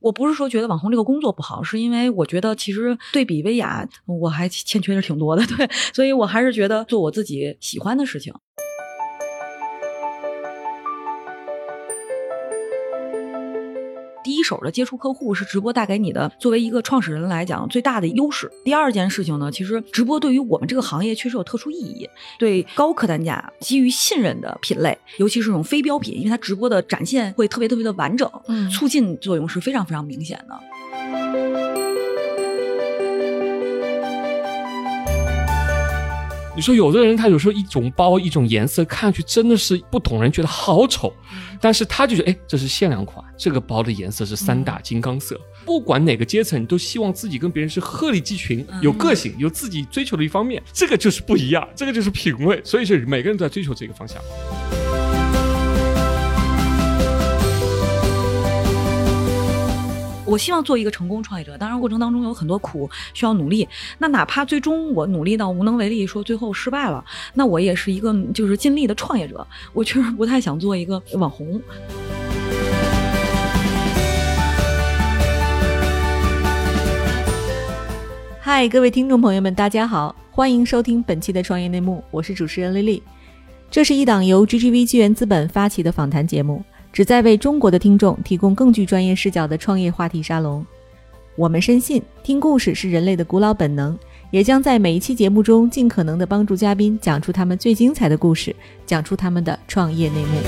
我不是说觉得网红这个工作不好，是因为我觉得其实对比薇娅，我还欠缺的挺多的，对，所以我还是觉得做我自己喜欢的事情。手的接触客户是直播带给你的，作为一个创始人来讲最大的优势。第二件事情呢，其实直播对于我们这个行业确实有特殊意义，对高客单价、基于信任的品类，尤其是这种非标品，因为它直播的展现会特别特别的完整，嗯促进作用是非常非常明显的。你说有的人他有时候一种包一种颜色看上去真的是不懂人觉得好丑，但是他就觉得哎这是限量款，这个包的颜色是三大金刚色。不管哪个阶层，你都希望自己跟别人是鹤立鸡群，有个性，有自己追求的一方面，这个就是不一样，这个就是品味。所以是每个人都在追求这个方向。我希望做一个成功创业者，当然过程当中有很多苦需要努力。那哪怕最终我努力到无能为力，说最后失败了，那我也是一个就是尽力的创业者。我确实不太想做一个网红。嗨，各位听众朋友们，大家好，欢迎收听本期的创业内幕，我是主持人丽丽。这是一档由 GGV 纪元资本发起的访谈节目，旨在为中国的听众提供更具专业视角的创业话题沙龙。我们深信，听故事是人类的古老本能，也将在每一期节目中尽可能的帮助嘉宾讲出他们最精彩的故事，讲出他们的创业内幕。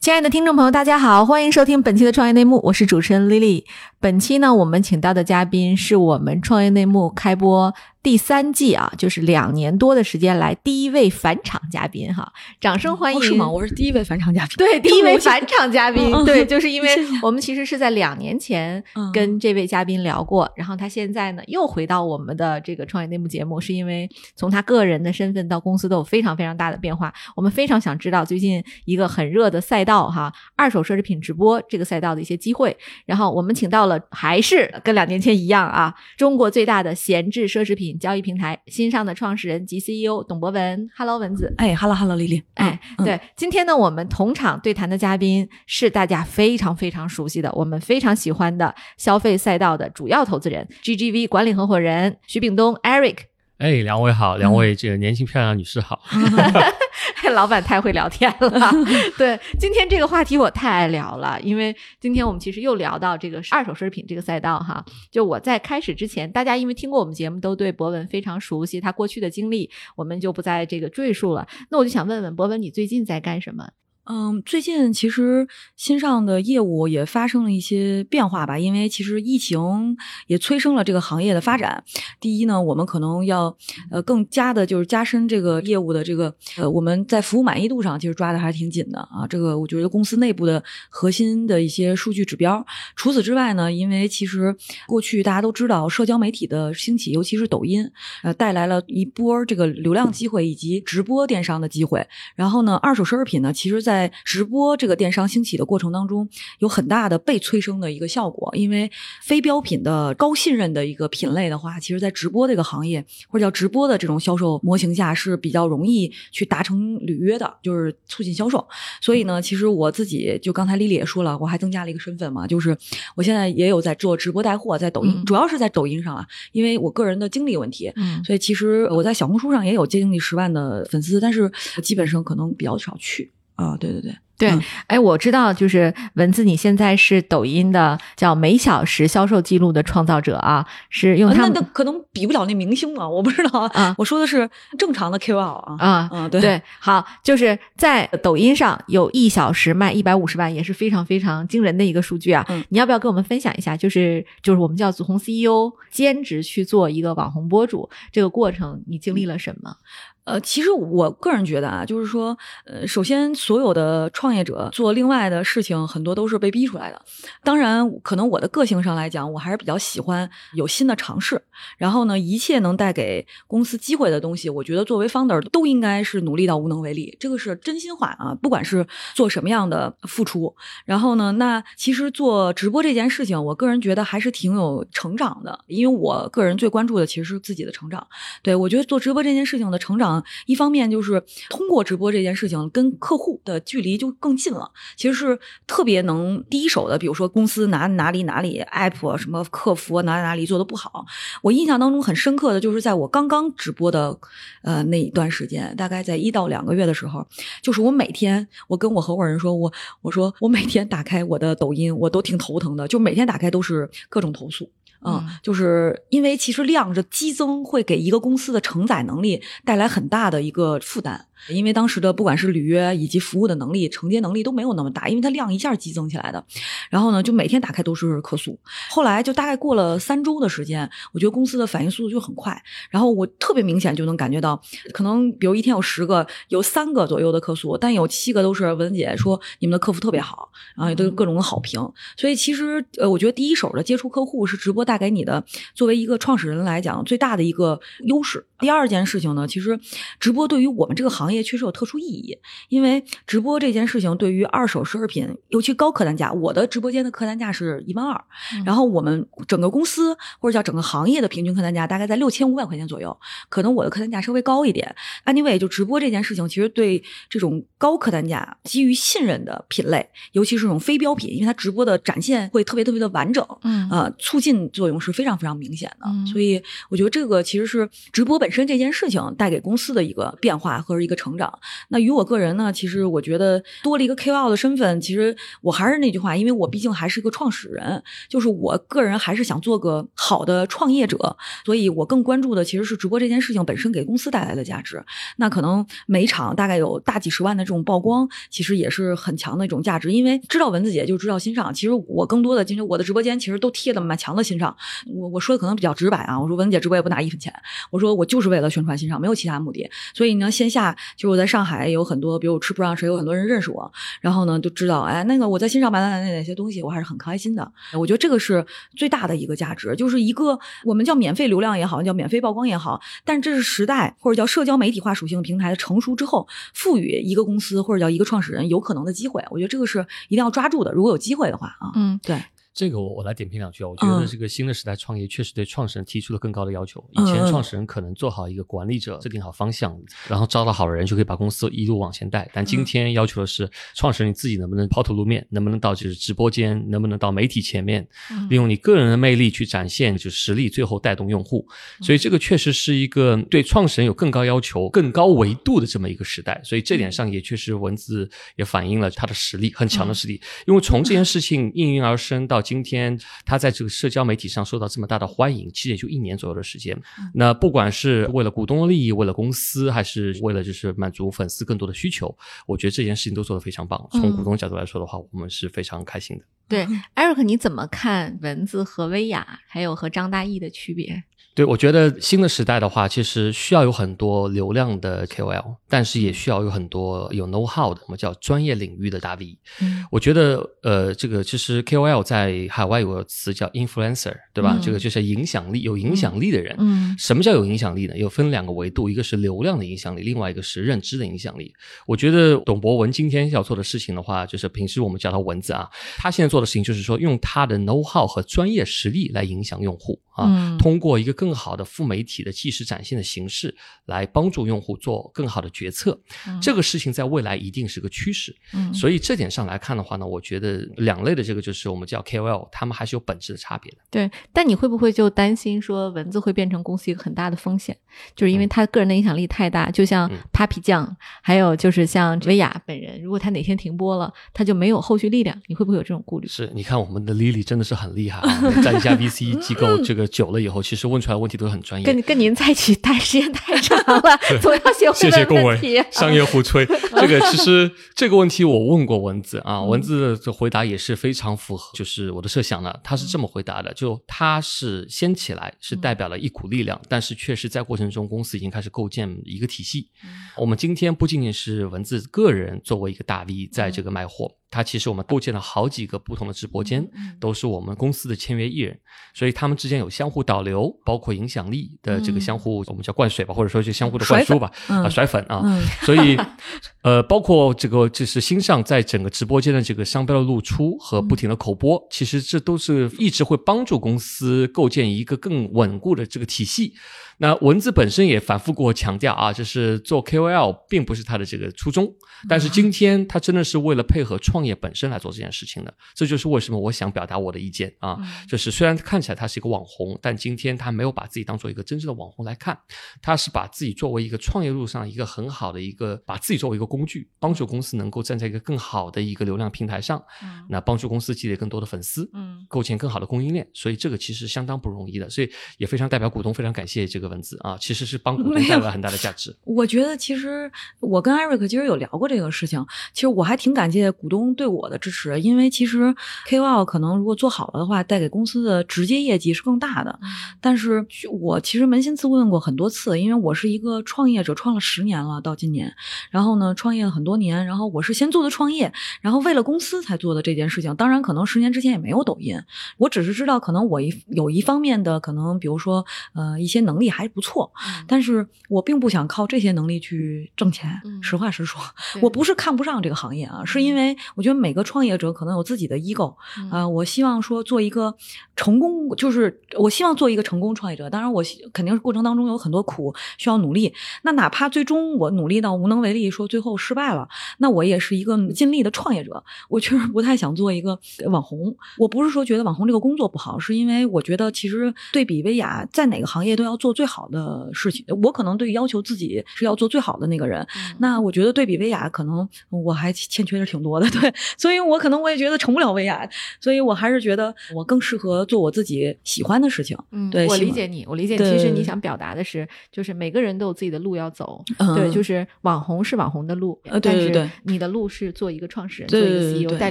亲爱的听众朋友，大家好，欢迎收听本期的创业内幕，我是主持人 Lily。本期呢，我们请到的嘉宾是我们创业内幕开播第三季啊，就是两年多的时间来第一位返场嘉宾哈，掌声欢迎！哦是吗？我是第一位返场嘉宾。对，第一位返场嘉宾，嗯对，就是因为我们其实是在两年前嗯跟这位嘉宾聊过，然后他现在呢又回到我们的这个创业内幕节目，是因为从他个人的身份到公司都有非常非常大的变化。我们非常想知道最近一个很热的赛道哈，二手奢侈品直播这个赛道的一些机会。然后我们请到了，还是跟两年前一样啊，中国最大的闲置奢侈品交易平台新上的创始人及 CEO 董博文。Hello，文子。哎，Hello Hello，丽丽。哎，嗯，对，今天呢，我们同场对谈的嘉宾是大家非常非常熟悉的，我们非常喜欢的消费赛道的主要投资人 GGV 管理合伙人徐炳东 Eric。哎，两位好，两位这个年轻漂亮女士好。老板太会聊天了，对，今天这个话题我太爱聊了，因为今天我们其实又聊到这个二手奢侈品这个赛道哈。就我在开始之前，大家因为听过我们节目，都对博文非常熟悉，他过去的经历，我们就不再这个赘述了。那我就想问问博文，你最近在干什么？嗯，最近其实新上的业务也发生了一些变化吧，因为其实疫情也催生了这个行业的发展。第一呢，我们可能要呃更加的就是加深这个业务的这个呃我们在服务满意度上其实抓的还是挺紧的啊。这个我觉得公司内部的核心的一些数据指标。除此之外呢，因为其实过去大家都知道社交媒体的兴起，尤其是抖音，呃带来了一波这个流量机会以及直播电商的机会。然后呢，二手奢侈品呢，其实在直播这个电商兴起的过程当中，有很大的被催生的一个效果。因为非标品的高信任的一个品类的话，其实在直播这个行业或者叫直播的这种销售模型下是比较容易去达成履约的，就是促进销售。所以呢，其实我自己就刚才丽丽也说了，我还增加了一个身份嘛，就是我现在也有在做直播带货，在抖音，嗯主要是在抖音上啊，因为我个人的精力问题，嗯所以其实我在小红书上也有接近十万的粉丝，但是基本上可能比较少去啊。对对对，对嗯，哎，我知道，就是文字，你现在是抖音的叫每小时销售记录的创造者啊，是用他们那那可能比不了那明星啊，我不知道啊我说的是正常的 KOL 啊。啊。嗯，对对，好，就是在抖音上有一小时卖一百五十万，也是非常非常惊人的一个数据啊。嗯你要不要跟我们分享一下？就是就是我们叫从 CEO 兼职去做一个网红博主这个过程，你经历了什么？呃，其实我个人觉得啊，就是说，呃，首先所有的创业者做另外的事情，很多都是被逼出来的。当然，可能我的个性上来讲，我还是比较喜欢有新的尝试。然后呢，一切能带给公司机会的东西，我觉得作为 founder 都应该是努力到无能为力，这个是真心话啊。不管是做什么样的付出，然后呢，那其实做直播这件事情，我个人觉得还是挺有成长的，因为我个人最关注的其实是自己的成长。对我觉得做直播这件事情的成长。上一方面就是通过直播这件事情，跟客户的距离就更近了。其实是特别能第一手的，比如说公司哪哪里哪里 app 什么客服哪哪里做的不好，我印象当中很深刻的就是在我刚刚直播的呃那一段时间，大概在一到两个月的时候，就是我每天我跟我合伙人说，我我说我每天打开我的抖音，我都挺头疼的，就每天打开都是各种投诉。嗯，就是因为其实量的激增会给一个公司的承载能力带来很大的一个负担。因为当时的不管是履约以及服务的能力、承接能力都没有那么大，因为它量一下激增起来的。然后呢，就每天打开都是客诉。后来就大概过了三周的时间，我觉得公司的反应速度就很快。然后我特别明显就能感觉到，可能比如一天有十个，有三个左右的客诉，但有七个都是文姐说你们的客服特别好，然后也都有各种的好评。所以其实呃，我觉得第一手的接触客户是直播带给你的，作为一个创始人来讲最大的一个优势。第二件事情呢，其实直播对于我们这个行业确实有特殊意义，因为直播这件事情对于二手奢侈品，尤其高客单价，我的直播间的客单价是一万二，然后我们整个公司或者叫整个行业的平均客单价大概在六千五百块钱左右，可能我的客单价稍微高一点。Anyway，就直播这件事情，其实对这种高客单价、基于信任的品类，尤其是这种非标品，因为它直播的展现会特别特别的完整，嗯呃，促进作用是非常非常明显的。所以我觉得这个其实是直播本身这件事情带给公司的一个变化或者一个成长。那与我个人呢，其实我觉得多了一个 KOL 的身份，其实我还是那句话，因为我毕竟还是一个创始人，就是我个人还是想做个好的创业者，所以我更关注的其实是直播这件事情本身给公司带来的价值。那可能每场大概有大几十万的这种曝光，其实也是很强的一种价值，因为知道文字姐就知道新上。其实我更多的，其实我的直播间其实都贴的蛮强的新上。我我说的可能比较直白啊，我说蚊子姐直播也不拿一分钱，我说我就是为了宣传新上，没有其他目的。所以呢，线下就是我在上海有很多，比如我吃不上谁，有很多人认识我，然后呢就知道，哎，那个我在新上买了哪哪些东西，我还是很开心的。我觉得这个是最大的一个价值，就是一个我们叫免费流量也好，叫免费曝光也好，但是这是时代或者叫社交媒体化属性平台的成熟之后，赋予一个公司或者叫一个创始人有可能的机会。我觉得这个是一定要抓住的，如果有机会的话啊，嗯，对。这个我我来点评两句啊，我觉得嗯这个新的时代创业确实对创始人提出了更高的要求。以前创始人可能做好一个管理者，制定好方向，然后招到好的人就可以把公司一路往前带。但嗯今天要求的是，创始人你自己能不能抛头露面，能不能到就是直播间，能不能到媒体前面，嗯利用你个人的魅力去展现就是实力，最后带动用户。嗯所以这个确实是一个对创始人有更高要求、更高维度的这么一个时代。所以这点上也确实文字也反映了他的实力很强的实力。因为从这件事情应运而生到今天，他在这个社交媒体上受到这么大的欢迎，其实也就一年左右的时间。那不管是为了股东的利益，为了公司，还是为了就是满足粉丝更多的需求，我觉得这件事情都做得非常棒。从股东角度来说的话，我们是非常开心的。对，Eric，你怎么看文字和薇娅，还有和张大奕的区别？对，我觉得新的时代的话，其实需要有很多流量的 KOL，但是也需要有很多有 know how 的，我们叫专业领域的大 V。嗯我觉得，呃，这个其实 KOL 在海外有个词叫 influencer，对吧？嗯这个就是影响力、有影响力的人。嗯什么叫有影响力呢？有分两个维度，一个是流量的影响力，另外一个是认知的影响力。我觉得董博文今天要做的事情的话，就是平时我们叫他文字啊，他现在做的事情就是说用他的 know how 和专业实力来影响用户啊，嗯通过一个更好的副媒体的即时展现的形式来帮助用户做更好的决策。这个事情在未来一定是个趋势。嗯所以这点上来看的话呢，我觉得两类的这个就是我们叫 KOL，他们还是有本质的差别的。对，但你会不会就担心说文字会变成公司一个很大的风险？就是因为他个人的影响力太大，就像嗯 Papi 酱，还有就是像薇娅本人，如果他哪天停播了，他就没有后续力量，你会不会有这种顾虑？是，你看我们的 Lily 真的是很厉害啊，在一家 VC 机构 这个久了以后，其实问出来问题都很专业。跟跟您在一起待时间太长了，总要学会问问题。，商业互吹。这个其实这个问题我问过文子啊，文子的回答也是非常符合，就是我的设想了。他是这么回答的：就他是先起来，是代表了一股力量，但是确实在过程中公司已经开始构建一个体系。我们今天不仅仅是文字个人作为一个大 V 在这个卖货，它其实我们构建了好几个不同的直播间，都是我们公司的签约艺人，所以他们之间有相互导流，包括影响力的这个相互，我们叫灌水吧，或者说就相互的灌输吧，嗯。啊，甩粉啊，嗯。所以 呃，包括这个就是新上在整个直播间的这个商标的露出和不停的口播，其实这都是一直会帮助公司构建一个更稳固的这个体系。那文字本身也反复给我强调啊，就是做 KOL 并不是他的这个初衷，但是今天他真的是为了配合创业本身来做这件事情的。这就是为什么我想表达我的意见啊，就是虽然看起来他是一个网红，但今天他没有把自己当做一个真正的网红来看，他是把自己作为一个创业路上一个很好的一个，把自己作为一个工具，帮助公司能够站在一个更好的一个流量平台上，那帮助公司积累更多的粉丝，嗯，构建更好的供应链，所以这个其实相当不容易的，所以也非常代表股东非常感谢这个文字啊，其实是帮股东带来很大的价值。我觉得其实我跟艾瑞克其实有聊过这个事情，其实我还挺感谢股东对我的支持，因为其实 KOL 可能如果做好了的话，带给公司的直接业绩是更大的。但是我其实扪心自问过很多次，因为我是一个创业者，创了十年了，到今年，然后呢，创业了很多年，然后我是先做的创业，然后为了公司才做的这件事情。当然，可能十年之前也没有抖音，我只是知道可能我一有一方面的可能，比如说呃一些能力还不错，但是我并不想靠这些能力去挣钱。实话实说，我不是看不上这个行业啊，是因为我觉得每个创业者可能有自己的 ego 啊，我希望说做一个成功，就是我希望做一个成功创业者。当然，我肯定是过程当中有很多苦需要努力。那哪怕最终我努力到无能为力，说最后失败了，那我也是一个尽力的创业者。我确实不太想做一个网红。我不是说觉得网红这个工作不好，是因为我觉得其实对比薇娅，在哪个行业都要做最好的事情。我可能对要求自己是要做最好的那个人。那我觉得对比薇娅，可能我还欠缺的挺多的。对，所以我可能我也觉得成不了薇娅。所以我还是觉得我更适合做我自己喜欢的事情。嗯，对，我理解你，我理解。其实你想表达的是，就是每个人都有自己的路要走。对，就是网红是网红的路，呃，对对对，你的路是做一个创始人，做一个 CEO，带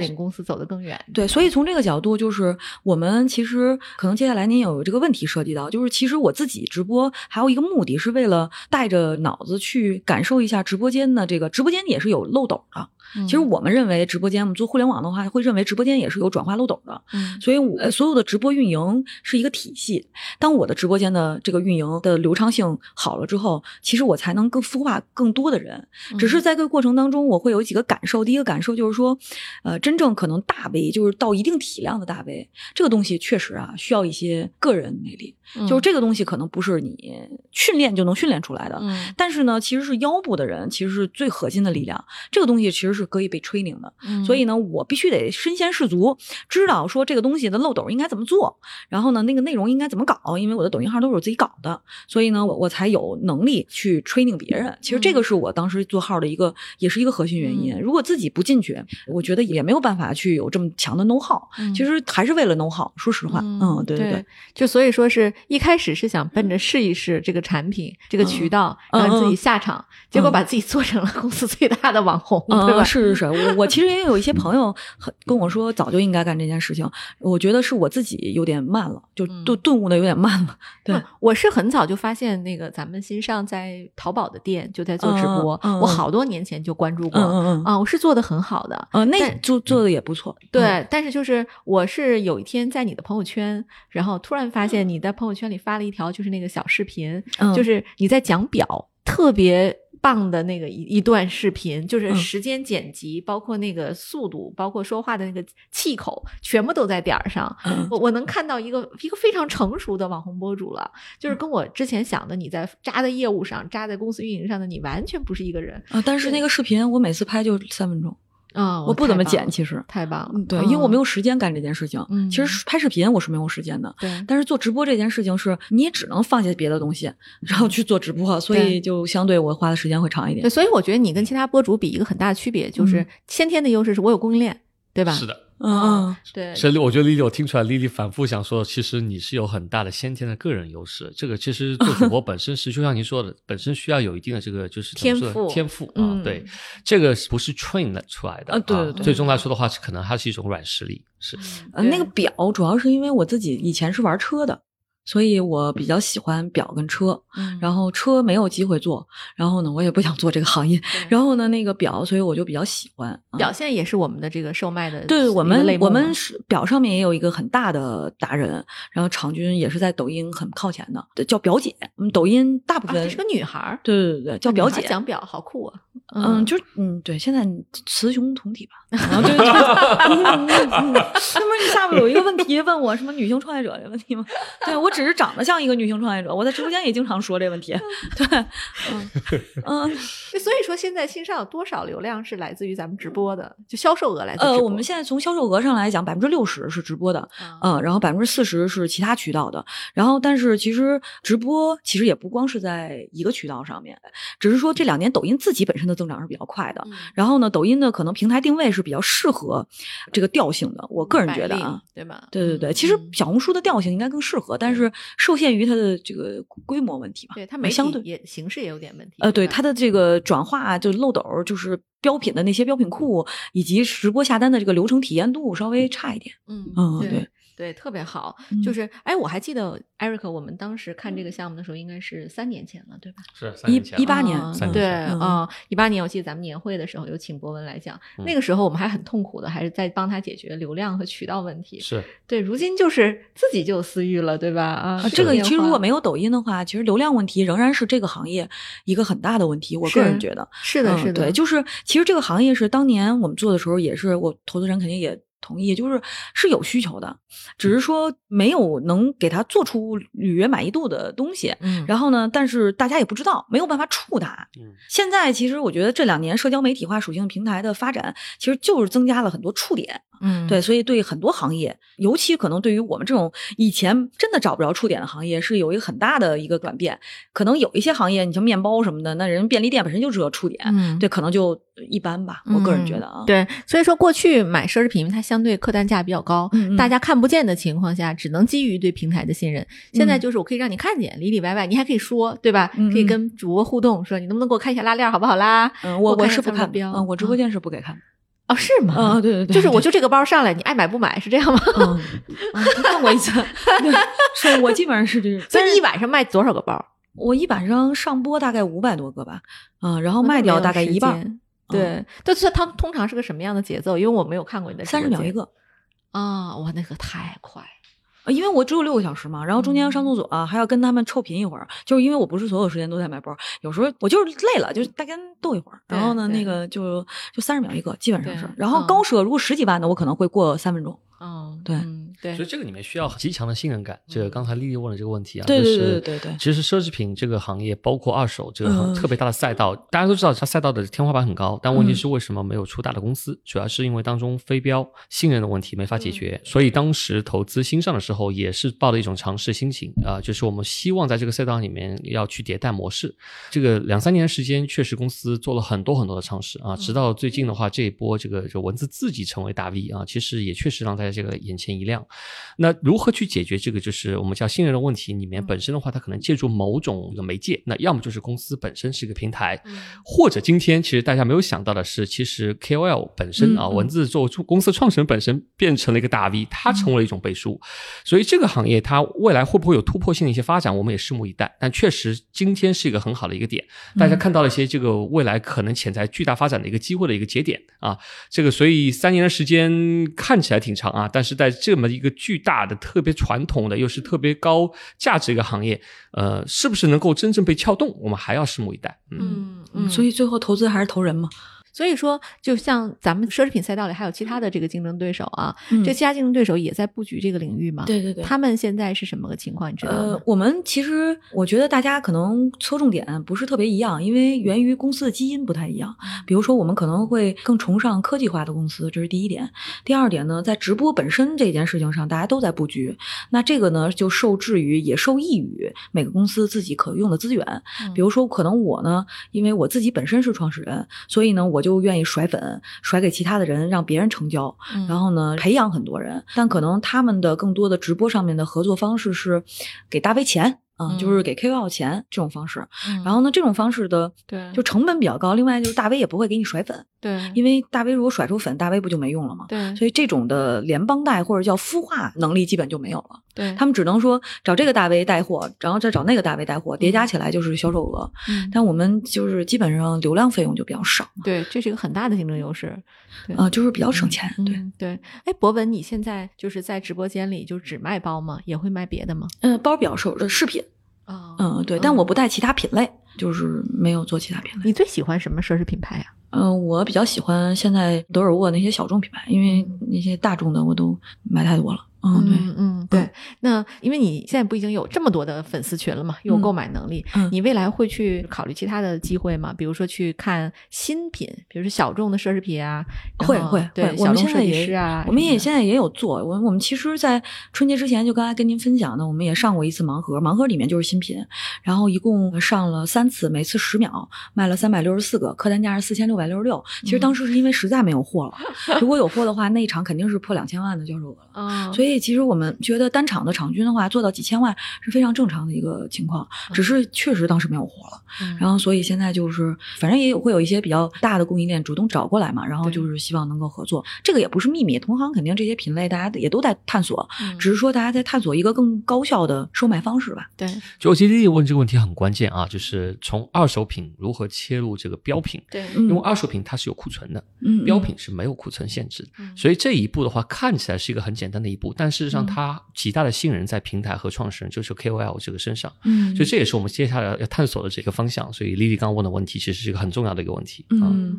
领公司走得更远。对，所以从这个角度，就是我们其实可能接下来您有这个问题涉及到，就是其实我自己直播还有一个目的是为了带着脑子去感受一下直播间的这个直播间也是有漏斗的。其实我们认为直播间，我们做互联网的话，会认为直播间也是有转化漏斗的。嗯，所以我所有的直播运营是一个体系。当我的直播间的这个运营的流畅性好了之后，其实我才能更孵化更多的人。只是在这个过程当中，我会有几个感受。第一个感受就是说，呃，真正可能大 V 就是到一定体量的大 V，这个东西确实啊，需要一些个人魅力。就是这个东西可能不是你训练就能训练出来的。嗯，但是呢，其实是腰部的人，其实是最核心的力量。这个东西其实是。是可以被 training 的，所以呢，我必须得身先士卒，知道说这个东西的漏斗应该怎么做，然后呢，那个内容应该怎么搞，因为我的抖音号都是我自己搞的，所以呢，我我才有能力去 training 别人。其实这个是我当时做号的一个，也是一个核心原因。如果自己不进去，我觉得也没有办法去有这么强的 know how。其实还是为了 know how。说实话，嗯，对对对，就所以说是一开始是想奔着试一试这个产品、这个渠道，让自己下场，结果把自己做成了公司最大的网红，对吧？是是是，我我其实也有一些朋友跟我说，早就应该干这件事情。我觉得是我自己有点慢了，就顿顿悟的有点慢了。对，我是很早就发现那个咱们新上在淘宝的店就在做直播，我好多年前就关注过啊，我是做的很好的，嗯，那做做的也不错。对，但是就是我是有一天在你的朋友圈，然后突然发现你在朋友圈里发了一条就是那个小视频，就是你在讲表，特别。棒的那个一一段视频，就是时间剪辑，包括那个速度，包括说话的那个气口，全部都在点儿上。我我能看到一个一个非常成熟的网红博主了，就是跟我之前想的你在扎在业务上、扎在公司运营上的你完全不是一个人啊！但是那个视频我每次拍就三分钟。啊，我不怎么剪，其实太棒了。对，因为我没有时间干这件事情。嗯，其实拍视频我是没有时间的。对，但是做直播这件事情是，你也只能放下别的东西，然后去做直播，所以就相对我花的时间会长一点。对所以我觉得你跟其他博主比，一个很大的区别就是先天的优势是我有供应链，对吧？是的。嗯，对，所以我觉得丽丽，我听出来丽丽反复想说，其实你是有很大的先天的个人优势。这个其实做主播 本身是，就像您说的，本身需要有一定的这个就是天赋，天赋啊，对，这个不是 train 出来的啊。对对，最终来说的话，可能它是一种软实力。是，呃，那个表主要是因为我自己以前是玩车的。所以我比较喜欢表跟车，然后车没有机会做，然后呢，我也不想做这个行业，然后呢，那个表，所以我就比较喜欢。表现也是我们的这个售卖的，对我们我们是表上面也有一个很大的达人，然后场均也是在抖音很靠前的，叫表姐。我们抖音大部分是个女孩儿，对对对对，叫表姐。讲表好酷啊！嗯，就是嗯，对，现在雌雄同体吧。啊，对对。那不是你下面有一个问题问我什么女性创业者的问题吗？对我只是长得像一个女性创业者，我在直播间也经常说这问题。对，嗯嗯，所以说现在新上有多少流量是来自于咱们直播的？就销售额来自呃，我们现在从销售额上来讲，百分之六十是直播的，嗯，然后百分之四十是其他渠道的。然后，但是其实直播其实也不光是在一个渠道上面，只是说这两年抖音自己本身的增长是比较快的。然后呢，抖音的可能平台定位是比较适合这个调性的。我个人觉得啊，对吧？对对对，其实小红书的调性应该更适合，但是受限于它的这个规模问题吧。对它没相对也形式也有点问题。呃，对它的这个转化就漏斗，就是标品的那些标品库，以及直播下单的这个流程体验度稍微差一点。嗯嗯，对。对，特别好，就是哎，我还记得 Eric，我们当时看这个项目的时候，应该是三年前了，对吧？是一一八年，对啊，一八年，我记得咱们年会的时候有请博文来讲，那个时候我们还很痛苦的，还是在帮他解决流量和渠道问题。是对，如今就是自己就有私域了，对吧？啊，这个其实如果没有抖音的话，其实流量问题仍然是这个行业一个很大的问题。我个人觉得是的，是的，对，就是其实这个行业是当年我们做的时候，也是我投资人肯定也。同意，就是是有需求的，只是说没有能给他做出履约满意度的东西。嗯，然后呢，但是大家也不知道，没有办法触达。嗯，现在其实我觉得这两年社交媒体化属性平台的发展，其实就是增加了很多触点。嗯，对，所以对很多行业，尤其可能对于我们这种以前真的找不着触点的行业，是有一个很大的一个转变。可能有一些行业，你像面包什么的，那人便利店本身就知道触点，嗯，对，可能就一般吧。我个人觉得啊，对，所以说过去买奢侈品，它相对客单价比较高，嗯大家看不见的情况下，只能基于对平台的信任。现在就是我可以让你看见，里里外外，你还可以说，对吧？可以跟主播互动，说你能不能给我看一下拉链好不好啦？嗯，我我是不看标，嗯，我直播间是不给看。哦，是吗？啊，对对对，就是我就这个包上来，你爱买不买是这样吗？嗯，看过一次，是我基本上是这，所以你一晚上卖多少个包？我一晚上上播大概五百多个吧，嗯，然后卖掉大概一半。对，但是它通常是个什么样的节奏？因为我没有看过你的三十秒一个啊，哇，那个太快。因为我只有六个小时嘛，然后中间要上厕所，还要跟他们臭贫一会儿。就是因为我不是所有时间都在买包，有时候我就是累了，就是大家逗一会儿。然后呢，那个就就三十秒一个，基本上是。然后高奢如果十几万的，我可能会过三分钟。嗯，对。对，所以这个里面需要极强的信任感。这个刚才丽丽问了这个问题啊，对对对对对。其实奢侈品这个行业，包括二手这个特别大的赛道，大家都知道它赛道的天花板很高，但问题是为什么没有出大的公司？主要是因为当中非标信任的问题没法解决。所以当时投资新上的时候，也是抱着一种尝试心情啊，就是我们希望在这个赛道里面要去迭代模式。这个两三年时间，确实公司做了很多很多的尝试啊，直到最近的话，这一波这个就文字自己成为大 V 啊，其实也确实让大家这个眼前一亮。那如何去解决这个就是我们叫信任的问题？里面本身的话，它可能借助某种的媒介，那要么就是公司本身是一个平台，或者今天其实大家没有想到的是，其实 KOL 本身啊，文字做公司创始人本身变成了一个大 V，它成为了一种背书。所以这个行业它未来会不会有突破性的一些发展，我们也拭目以待。但确实今天是一个很好的一个点，大家看到了一些这个未来可能潜在巨大发展的一个机会的一个节点啊。这个所以三年的时间看起来挺长啊，但是在这么一个巨大的。特别传统的又是特别高价值一个行业，呃，是不是能够真正被撬动？我们还要拭目以待。嗯嗯，所以最后投资还是投人嘛。所以说，就像咱们奢侈品赛道里还有其他的这个竞争对手啊，这其他竞争对手也在布局这个领域嘛？对对对，他们现在是什么个情况？你知道吗？呃，我们其实我觉得大家可能侧重点不是特别一样，因为源于公司的基因不太一样。比如说，我们可能会更崇尚科技化的公司，这是第一点。第二点呢，在直播本身这件事情上，大家都在布局。那这个呢，就受制于也受益于每个公司自己可用的资源。比如说，可能我呢，因为我自己本身是创始人，所以呢，我就愿意甩粉。甩给其他的人，让别人成交，然后呢，培养很多人。但可能他们的更多的直播上面的合作方式是给大 V 钱。嗯，就是给 KOL 钱这种方式，然后呢，这种方式的对，就成本比较高。另外就是大 V 也不会给你甩粉，对，因为大 V 如果甩出粉，大 V 不就没用了吗？对，所以这种的联邦带或者叫孵化能力基本就没有了。对他们只能说找这个大 V 带货，然后再找那个大 V 带货，叠加起来就是销售额。嗯，但我们就是基本上流量费用就比较少。对，这是一个很大的竞争优势。啊，就是比较省钱。对对。哎，博文，你现在就是在直播间里就只卖包吗？也会卖别的吗？嗯，包比较少的饰品。哦，嗯，对，但我不带其他品类。就是没有做其他品类。你最喜欢什么奢侈品牌呀、嗯、我比较喜欢现在德尔沃那些小众品牌，因为那些大众的我都买太多了。嗯，对。嗯嗯，对。那因为你现在不已经有这么多的粉丝群了嘛，有嗯购买能力，嗯你未来会去考虑其他的机会吗？比如说去看新品，比如说小众的奢侈品啊，会会对会，我小众设计们现在也师啊，我们也现在也有做。我我们其实，在春节之前就刚才跟您分享的，我们也上过一次盲盒，盲盒里面就是新品，然后一共上了三次，每次十秒，卖了三百六十四个，客单价是四千六百六十六。其实当时是因为实在没有货了，如果有货的话，那一场肯定是破两千万的销售额了。所以其实我们觉得单场的场均的话，做到几千万是非常正常的一个情况，只是确实当时没有货了。嗯然后所以现在就是，反正也有会有一些比较大的供应链主动找过来嘛，然后就是希望能够合作。这个也不是秘密，同行肯定这些品类大家也都在探索，嗯只是说大家在探索一个更高效的售卖方式吧。对，就我觉得丽丽问这个问题很关键啊，就是从二手品如何切入这个标品，对，嗯因为二手品它是有库存的，嗯，标品是没有库存限制的，嗯所以这一步的话看起来是一个很简单的一步，但事实上嗯它极大的信任在平台和创始人，就是 KOL 这个身上。嗯，所以这也是我们接下来要探索的这个方向。所以丽丽刚刚问的问题，其实是一个很重要的一个问题。啊嗯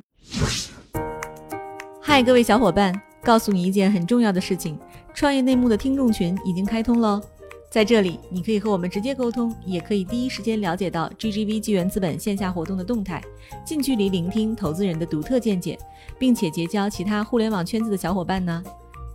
嗨，各位小伙伴，告诉你一件很重要的事情：创业内幕的听众群已经开通喽。在这里，你可以和我们直接沟通，也可以第一时间了解到 GGV 纪元资本线下活动的动态，近距离聆听投资人的独特见解，并且结交其他互联网圈子的小伙伴呢。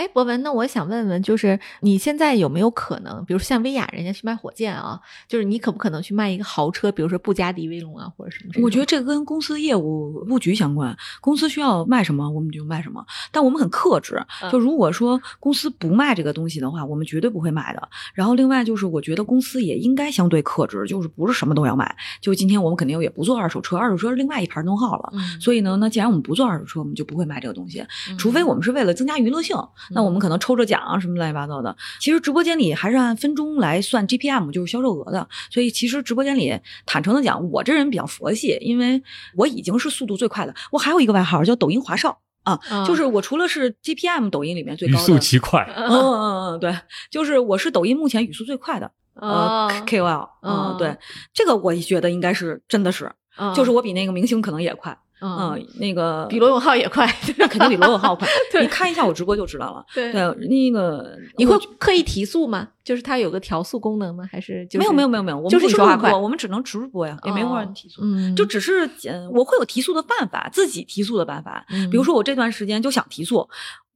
哎，博文，那我想问问，就是你现在有没有可能，比如像薇娅人家去卖火箭啊，就是你可不可能去卖一个豪车，比如说布加迪威龙啊，或者什么？我觉得这跟公司业务布局相关，公司需要卖什么我们就卖什么，但我们很克制。嗯就如果说公司不卖这个东西的话，我们绝对不会卖的。然后另外就是，我觉得公司也应该相对克制，就是不是什么都要卖。就今天我们肯定也不做二手车，二手车是另外一盘 know how 了。嗯，所以呢，那既然我们不做二手车，我们就不会卖这个东西，嗯除非我们是为了增加娱乐性，那我们可能抽着奖啊什么乱七八糟的。其实直播间里还是按分钟来算 GPM，就是销售额的。所以其实直播间里坦诚的讲，我这人比较佛系，因为我已经是速度最快的。我还有一个外号叫抖音华少啊，嗯。就是我除了是 GPM 抖音里面最高的，速极快，嗯。嗯嗯嗯，对，就是我是抖音目前语速最快的哦呃 KOL，嗯。嗯，对，这个我觉得应该是真的是，嗯。就是我比那个明星可能也快，嗯，嗯，那个 比罗永浩也快，那肯定比罗永浩快 对，你看一下我直播就知道了。对对，那个你会刻意提速吗？就是它有个调速功能吗？还是就是没有没有没有没有，我们就是不说话快录播，我们只能直播呀，也没有人提速。嗯，就只是嗯，我会有提速的办法，自己提速的办法。嗯比如说我这段时间就想提速，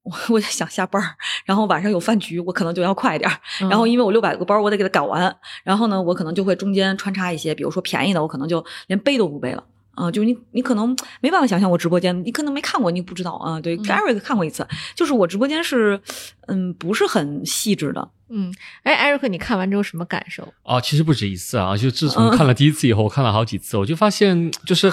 我我就想下班儿，然后晚上有饭局，我可能就要快点儿。嗯然后因为我六百个包，我得给它赶完。然后呢，我可能就会中间穿插一些，比如说便宜的，我可能就连背都不背了。啊、就是你，你可能没办法想象我直播间，你可能没看过，你不知道啊。对嗯，Gary 看过一次，就是我直播间是，嗯，不是很细致的。嗯，哎，艾瑞克，你看完之后什么感受？啊，其实不止一次啊！就自从嗯看了第一次以后，我看了好几次，我就发现，就是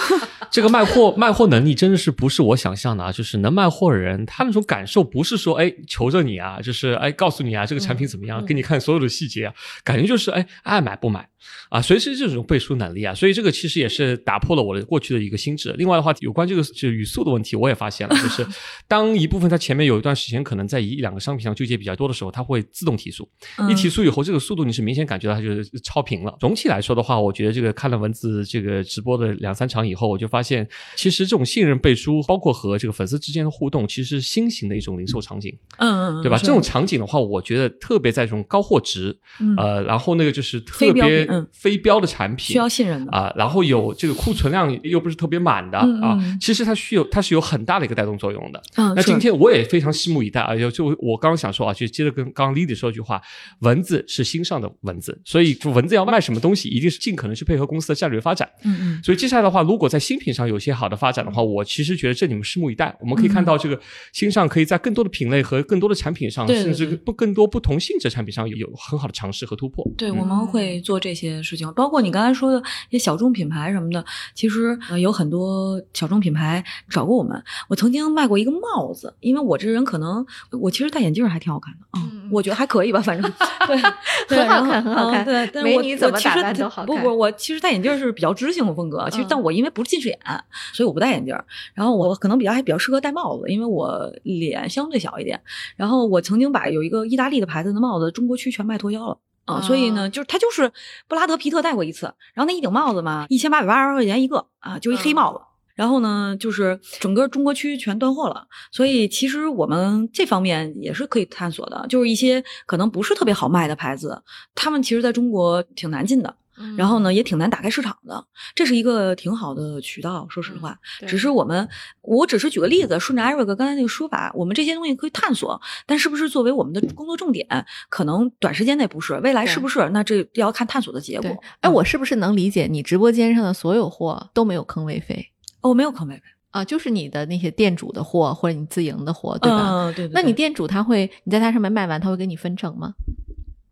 这个卖货 卖货能力真的是不是我想象的啊！就是能卖货的人，他那种感受不是说哎求着你啊，就是哎告诉你啊这个产品怎么样，嗯给你看所有的细节啊，感觉就是哎爱买不买啊，随时这种背书能力啊，所以这个其实也是打破了我的过去的一个心智。另外的话，有关这个就语速的问题，我也发现了，就是 当一部分它前面有一段时间可能在一两个商品上纠结比较多的时候，它会自动提速，一提速以后，这个速度你是明显感觉到它就是超频了。总体来说的话，我觉得这个看了文字这个直播的两三场以后，我就发现，其实这种信任背书，包括和这个粉丝之间的互动，其实是新型的一种零售场景，嗯嗯，对吧？这种场景的话，我觉得特别在这种高货值，嗯呃，然后那个就是特别嗯非标的产品，需要信任的。啊，然后有这个库存量又不是特别满的啊其实它需有它是有很大的一个带动作用的。嗯，那今天我也非常拭目以待啊！就就我刚刚想说啊，就接着跟刚刚 Lily 说一句话话，文字是新上的文字，所以就文字要卖什么东西，一定是尽可能去配合公司的战略发展。嗯嗯，所以接下来的话，如果在新品上有些好的发展的话，我其实觉得这你们拭目以待。我们可以看到这个新上可以在更多的品类和更多的产品上，甚至不更多不同性质产品上有有很好的尝试和突破。对，嗯我们会做这些事情，包括你刚才说的一些小众品牌什么的。其实呃有很多小众品牌找过我们。我曾经卖过一个帽子，因为我这人可能我其实戴眼镜还挺好看的啊、嗯我觉得还可以吧，反正 对，对很好看很好看嗯对，美女怎么打扮都好看不不，我其实戴眼镜是比较知性的风格，其实嗯但我因为不是近视眼，所以我不戴眼镜。然后我可能比较还比较适合戴帽子，因为我脸相对小一点。然后我曾经把有一个意大利的牌子的帽子，中国区全卖脱销了。啊、所以呢，就是他就是布拉德皮特戴过一次，然后那一顶帽子嘛，一千八百八十块钱一个啊，就一黑帽子。然后呢，就是整个中国区全断货了，所以其实我们这方面也是可以探索的，就是一些可能不是特别好卖的牌子，他们其实在中国挺难进的，嗯然后呢也挺难打开市场的，这是一个挺好的渠道。说实话，对只是我们，我只是举个例子，顺着艾瑞克刚才那个说法，我们这些东西可以探索，但是不是作为我们的工作重点，可能短时间内不是，未来是不是？那这要看探索的结果对。，哎，嗯我是不是能理解你直播间上的所有货都没有坑位费哦，没有坑位位，啊？就是你的那些店主的货或者你自营的货，对吧？嗯，对对对那你店主他会你在他上面卖完，他会给你分成吗？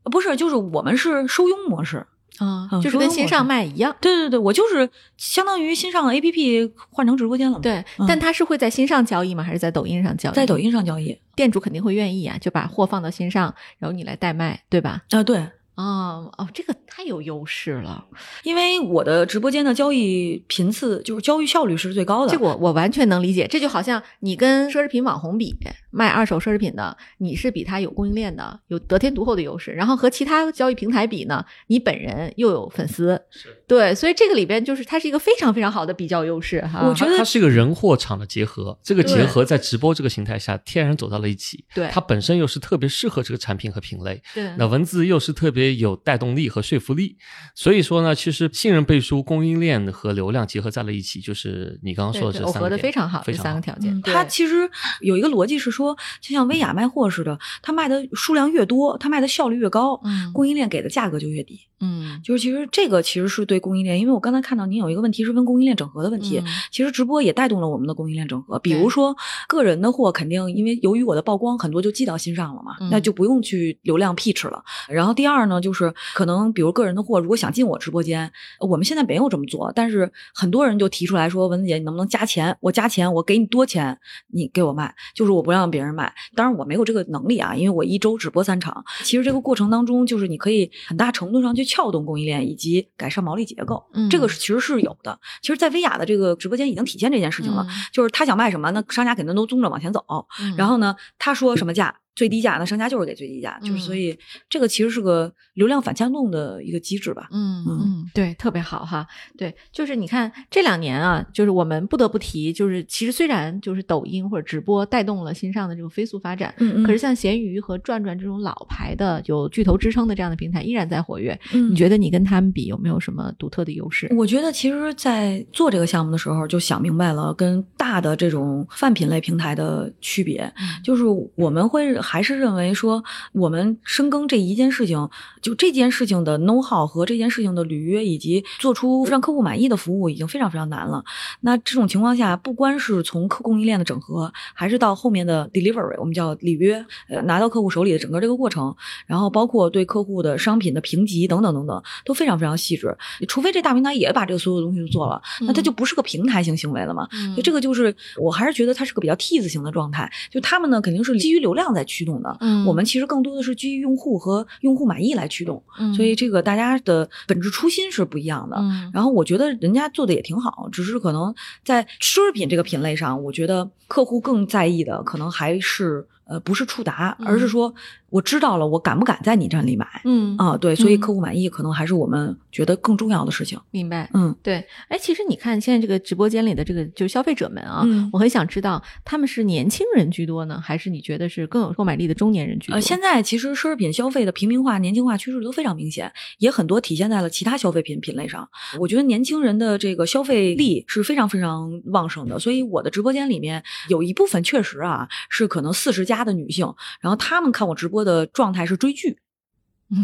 不是，就是我们是收佣模式。啊、嗯就是跟新上卖一样。对对对，我就是相当于新上的 APP 换成直播间了嘛。，对，嗯但他是会在新上交易吗？还是在抖音上交易？在抖音上交易店主肯定会愿意啊，就把货放到新上，然后你来代卖，对吧？啊，对，哦哦，这个太有优势了，因为我的直播间的交易频次就是交易效率是最高的。这个我我完全能理解。这就好像你跟奢侈品网红比，卖二手奢侈品的，你是比他有供应链的，有得天独厚的优势。然后和其他交易平台比呢，你本人又有粉丝，对，所以这个里边就是它是一个非常非常好的比较优势哈。我觉得它它是一个人货场的结合，这个结合在直播这个形态下天然走到了一起。对它本身又是特别适合这个产品和品类，对那文字又是特别有带动力和说服力，所以说呢，其实信任背书、供应链和流量结合在了一起，就是你刚刚说的对对耦合的这三个点非常好，这非常好三个条件。嗯，它其实有一个逻辑是说，就像薇娅卖货似的，它卖的数量越多，它卖的效率越高，嗯供应链给的价格就越低。嗯就是其实这个其实是对供应链，因为我刚才看到您有一个问题是问供应链整合的问题，嗯其实直播也带动了我们的供应链整合。比如说个人的货，肯定因为由于我的曝光，很多就寄到心上了嘛，嗯那就不用去流量 pitch 了。然后第二呢，就是可能比如个人的货，如果想进我直播间，我们现在没有这么做，但是很多人就提出来说，文子姐，你能不能加钱？我加钱，我给你多钱，你给我卖，就是我不让别人卖。当然我没有这个能力啊，因为我一周只播三场。其实这个过程当中，就是你可以很大程度上去撬动供应链以及改善毛利结构，嗯这个是其实是有的。其实，在薇娅的这个直播间已经体现这件事情了，嗯就是他想卖什么，那商家肯定都宗着往前走。嗯然后呢，他说什么价最低价，那商家就是给最低价，就是嗯所以这个其实是个流量反向动的一个机制吧。嗯嗯嗯，对，特别好哈。对，就是你看这两年啊，就是我们不得不提，就是其实虽然就是抖音或者直播带动了新上的这种飞速发展，嗯可是像闲鱼和转转这种老牌的有巨头支撑的这样的平台依然在活跃。嗯你觉得你跟他们比有没有什么独特的优势？我觉得其实，在做这个项目的时候，就想明白了跟大的这种泛品类平台的区别，嗯就是我们会还是认为说，我们深耕这一件事情，就这件事情的 know how 和这件事情的履约，以及做出让客户满意的服务，已经非常非常难了。那这种情况下，不光是从客供应链的整合，还是到后面的 delivery，我们叫履约，呃，拿到客户手里的整个这个过程，然后包括对客户的商品的评级等等等等，都非常非常细致。除非这大平台也把这个所有的东西都做了，那它就不是个平台型行为了嘛。嗯就这个就是，我还是觉得它是个比较 T 字型的状态。就他们呢，肯定是基于流量在驱动的，嗯我们其实更多的是基于用户和用户满意来驱动。嗯所以这个大家的本质初心是不一样的。嗯然后我觉得人家做的也挺好，只是可能在奢侈品这个品类上，我觉得客户更在意的可能还是呃不是触达，嗯而是说我知道了我敢不敢在你这里买。嗯啊，对，所以嗯客户满意可能还是我们觉得更重要的事情。明白。嗯，对，哎，其实你看现在这个直播间里的这个就是消费者们啊，嗯我很想知道他们是年轻人居多呢，还是你觉得是更有购买力的中年人居多？呃，现在其实奢侈品消费的平民化、年轻化趋势都非常明显，也很多体现在了其他消费品品类上。我觉得年轻人的这个消费力是非常非常旺盛的，所以我的直播间里面有一部分确实啊是可能四十加的女性，然后她们看我直播的状态是追剧。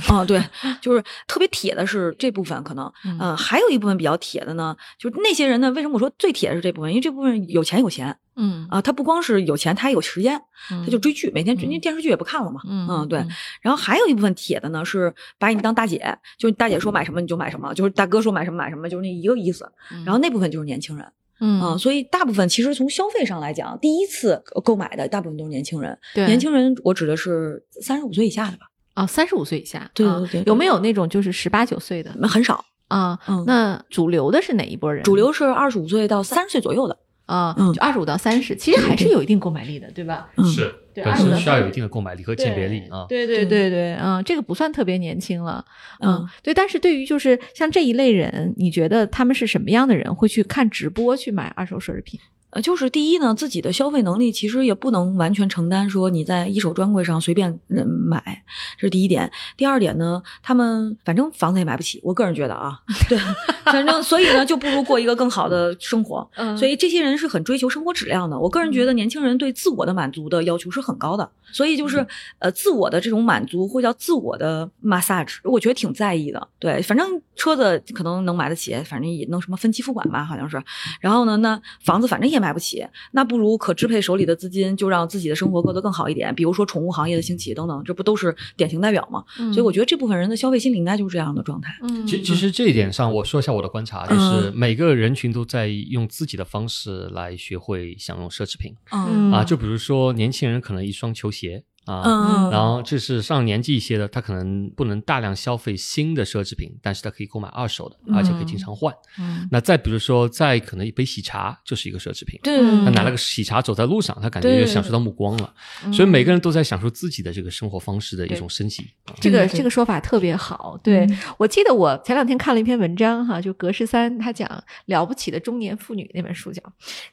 啊，对，就是特别铁的是这部分，可能，嗯呃，还有一部分比较铁的呢，就是那些人呢，为什么我说最铁的是这部分？因为这部分有钱有钱嗯啊，他不光是有钱，他还有时间，他就追剧，每天追，嗯因为电视剧也不看了嘛，嗯嗯，对嗯。然后还有一部分铁的呢，是把你当大姐，就是大姐说买什么你就买什么，就是大哥说买什么买什么，就是那一个意思。然后那部分就是年轻人，嗯啊，所以大部分其实从消费上来讲，第一次购买的大部分都是年轻人。对年轻人我指的是三十五岁以下的吧，啊，三十五岁以下，啊对对对对有没有那种就是十八九岁的很少。啊？嗯那主流的是哪一波人？主流是二十五岁到三十岁左右的。啊，嗯就二十五到三十，其实还是有一定购买力的，对吧？嗯，是，对但25是需要有一定的购买力和鉴别力啊。对对对对，嗯，这个不算特别年轻了，嗯嗯，对。但是对于就是像这一类人，你觉得他们是什么样的人会去看直播去买二手奢侈品？呃，就是第一呢，自己的消费能力其实也不能完全承担说你在一手专柜上随便嗯买，这是第一点。第二点呢，他们反正房子也买不起，我个人觉得啊，对，反正所以呢，就不如过一个更好的生活。嗯所以这些人是很追求生活质量的。我个人觉得年轻人对自我的满足的要求是很高的，所以就是呃自我的这种满足或叫自我的 massage，我觉得挺在意的。对，反正车子可能能买得起，反正也能什么分期付款吧，好像是。然后呢，那房子反正也买不起，那不如可支配手里的资金，就让自己的生活过得更好一点。比如说宠物行业的兴起等等，这不都是典型代表吗？所以我觉得这部分人的消费心理应该就是这样的状态。嗯，其其实这一点上，我说一下我的观察，就是每个人群都在用自己的方式来学会享用奢侈品嗯啊。就比如说年轻人可能一双球鞋啊，嗯然后这是上年纪一些的，他可能不能大量消费新的奢侈品，但是他可以购买二手的，而且可以经常换。嗯那再比如说，再可能一杯喜茶就是一个奢侈品。对。嗯他拿了个喜茶走在路上，他感觉享受到目光了，嗯所以每个人都在享受自己的这个生活方式的一种升级。啊这个这个说法特别好，对、嗯。我记得我前两天看了一篇文章哈，就格十三他讲了不起的中年妇女那本书叫，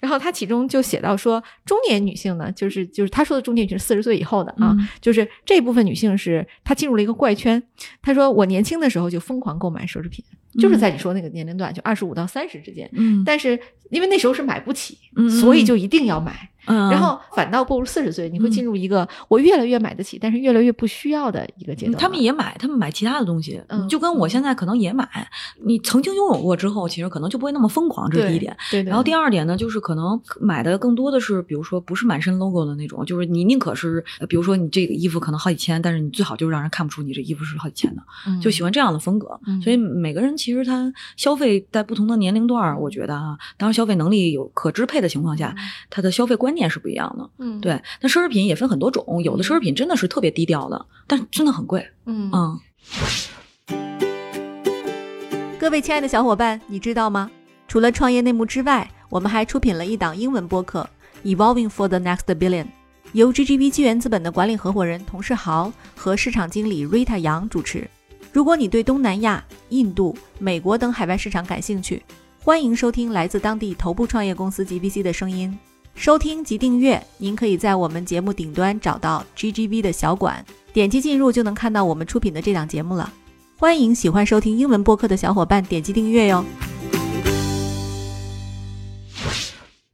然后他其中就写到说，中年女性呢，就是就是他说的中年女性是四十岁以后的啊，嗯。就是这部分女性是她进入了一个怪圈，她说我年轻的时候就疯狂购买奢侈品，就是在你说那个年龄段，就二十五到三十之间，嗯，但是因为那时候是买不起，嗯所以就一定要买。嗯，然后反倒步入四十岁，你会进入一个我越来越买得起，但是越来越不需要的一个阶段他们也买，他们买其他的东西，嗯就跟我现在可能也买。你曾经拥有过之后，其实可能就不会那么疯狂，这是第一点。对对，然后第二点呢，就是可能买的更多的是，比如说不是满身 logo 的那种，就是你宁可是，呃比如说你这个衣服可能好几千，但是你最好就是让人看不出你这衣服是好几千的，嗯就喜欢这样的风格。嗯所以每个人其实他消费在不同的年龄段，我觉得啊，当然消费能力有可支配的情况下，他的消费观念是不一样的。嗯对，那奢侈品也分很多种，有的奢侈品真的是特别低调的，但真的很贵。嗯嗯。各位亲爱的小伙伴，你知道吗？除了创业内幕之外，我们还出品了一档英文播客《Evolving for the Next Billion》，由 GGV 纪元资本的管理合伙人童世豪和市场经理 Rita 杨主持。如果你对东南亚、印度、美国等海外市场感兴趣，欢迎收听来自当地头部创业公司 GVC 的声音。收听及订阅，您可以在我们节目顶端找到 GGV 的小馆，点击进入就能看到我们出品的这档节目了。欢迎喜欢收听英文播客的小伙伴点击订阅哟。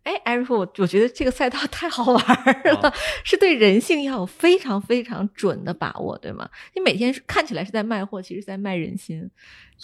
哎，艾瑞夫，我我觉得这个赛道 太好玩儿了，是对人性要有非常非常准的把握，对吗？你每天看起来是在卖货，其实是在卖人心，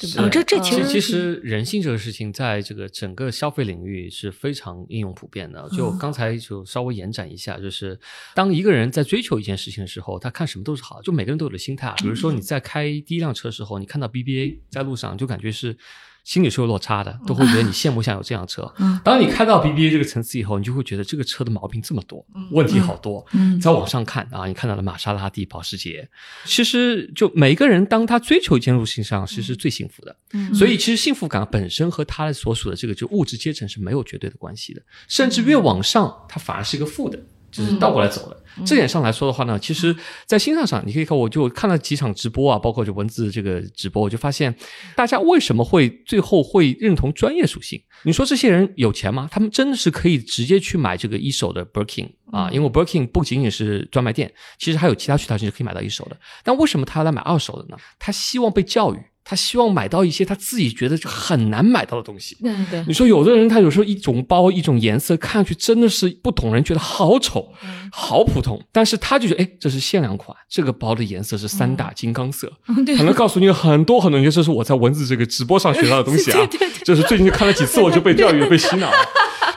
对不对？啊这这嗯其实其实人性这个事情，在这个整个消费领域是非常应用普遍的。就嗯刚才就稍微延展一下，就是当一个人在追求一件事情的时候，他看什么都是好，就每个人都有的心态啊。比如说你在开第一辆车的时候，你看到 BBA 在路上，就感觉是心里是有落差的，都会觉得你羡慕像有这辆车。嗯当你开到 BBA 这个层次以后，你就会觉得这个车的毛病这么多，问题好多。嗯再往上看啊，你看到了玛莎拉蒂、保时捷，其实就每一个人当他追求一件事情上，其实是最幸福的。嗯所以其实幸福感本身和他所属的这个就物质阶层是没有绝对的关系的，甚至越往上，它反而是一个负的。就是倒过来走了。这点上来说的话呢，其实，在心上上，你可以看，我就看了几场直播啊，包括就文字这个直播，我就发现，大家为什么会最后会认同专业属性？你说这些人有钱吗？他们真的是可以直接去买这个一手的 Birkin 啊，因为 Birkin 不仅仅是专卖店，其实还有其他渠道是可以买到一手的。但为什么他要来买二手的呢？他希望被教育。他希望买到一些他自己觉得就很难买到的东西。对对。你说有的人他有时候一种包一种颜色看上去真的是不同人觉得好丑，好普通，但是他就觉得哎这是限量款，这个包的颜色是三大金刚色，对。可能告诉你很多很多，这是我在文字这个直播上学到的东西啊，就是最近看了几次我就被钓鱼被洗脑了。